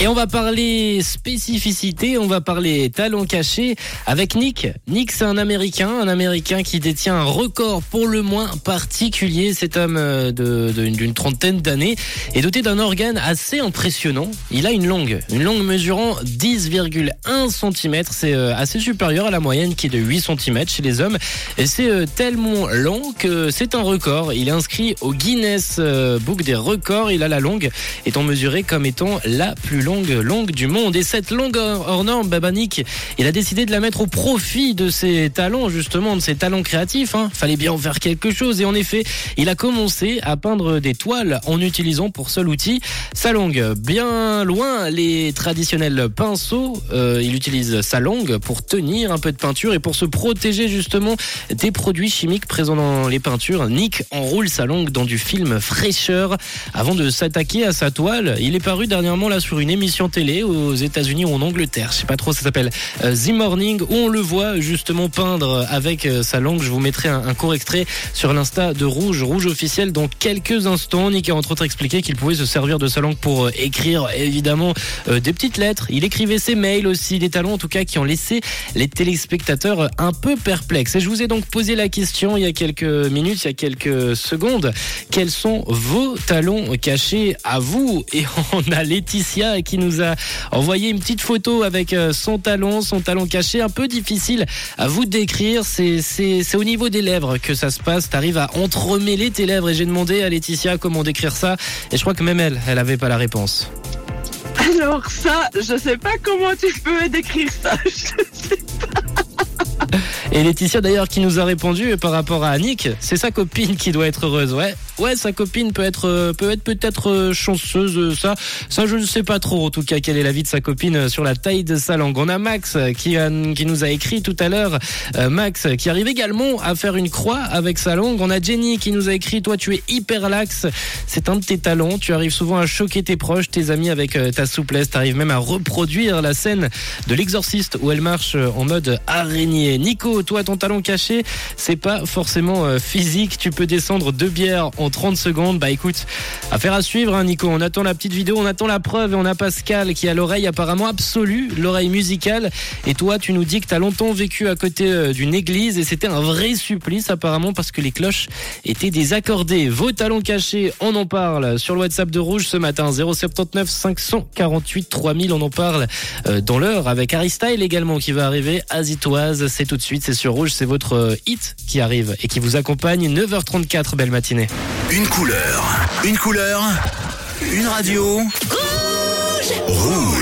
Et on va parler spécificité, on va parler talent caché avec Nick. Nick, c'est un Américain, un Américain qui détient un record pour le moins particulier. Cet homme euh, d'une trentaine d'années est doté d'un organe assez impressionnant. Il a une langue, une langue mesurant 10,1 cm. C'est euh, assez supérieur à la moyenne qui est de 8 cm chez les hommes. Et c'est euh, tellement long que c'est un record. Il est inscrit au Guinness Book des records. Il a la longue étant mesurée comme étant la plus longue longue du monde. Et cette longue hors norme, Babanik, il a décidé de la mettre au profit de ses talents, justement, de ses talents créatifs. Hein. Fallait bien en faire quelque chose. Et en effet, il a commencé à peindre des toiles en utilisant pour seul outil sa langue. Bien loin les traditionnels pinceaux, euh, il utilise sa langue pour tenir un peu de peinture et pour se protéger justement des produits chimiques présents dans les peintures. Nick enroule sa langue dans du film fraîcheur avant de s'attaquer à sa toile. Il est paru dernièrement là sur une émission télé aux États-Unis ou en Angleterre. Je sais pas trop, ça s'appelle euh, The Morning où on le voit justement peindre avec euh, sa langue. Je vous mettrai un, court extrait sur l'insta de Rouge, Rouge officiel dans quelques instants. Nick a entre autres expliqué qu'il pouvait se servir de sa langue pour euh, écrire évidemment des petites lettres. Il écrivait ses mails aussi, des talents en tout cas qui ont laissé les téléspectateurs un peu perplexes. Et je vous ai donc posé la question il y a quelques minutes, il y a quelques secondes. Quels sont vos talons cachés à vous? Et on a Laetitia qui nous a envoyé une petite photo avec euh, son talon, son talon caché, un peu difficile à vous décrire. C'est au niveau des lèvres que ça se passe. T'arrives à entremêler tes lèvres et j'ai demandé à Laetitia comment décrire ça et je crois que même elle, elle avait pas la réponse. Alors ça, je sais pas comment tu peux décrire ça. Je sais Et Laetitia d'ailleurs qui nous a répondu par rapport à Annick, c'est sa copine qui doit être heureuse. Ouais, ouais, sa copine peut être euh, peut être peut-être euh, chanceuse. euh, Ça, ça je ne sais pas trop. En tout cas, quel est l'avis de sa copine sur la taille de sa langue. On a Max qui qui nous a écrit tout à l'heure. Max qui arrive également à faire une croix avec sa langue. On a Jenny qui nous a écrit toi tu es hyper lax. C'est un de tes talents. Tu arrives souvent à choquer tes proches, tes amis avec ta souplesse. Tu arrives même à reproduire la scène de l'exorciste où elle marche en mode araignée. Nico, toi ton talent caché, c'est pas forcément physique. Tu peux descendre deux bières en 30 secondes. Bah écoute, affaire à suivre hein, Nico. On attend la petite vidéo, on attend la preuve et on a Pascal qui a l'oreille apparemment absolue, l'oreille musicale. Et toi tu nous dis que t'as longtemps vécu à côté euh, d'une église et c'était un vrai supplice apparemment parce que les cloches étaient désaccordées. Vos talents cachés, on en parle sur le WhatsApp de Rouge ce matin 079 548 3000. On en parle euh, dans l'heure avec Harry Style également qui va arriver à Zitoise. C'est tout de suite, c'est sur Rouge, c'est votre euh, hit qui arrive et qui vous accompagne 9h34. Belle matinée. Une couleur. Une couleur. Une radio. Rouge. Rouge.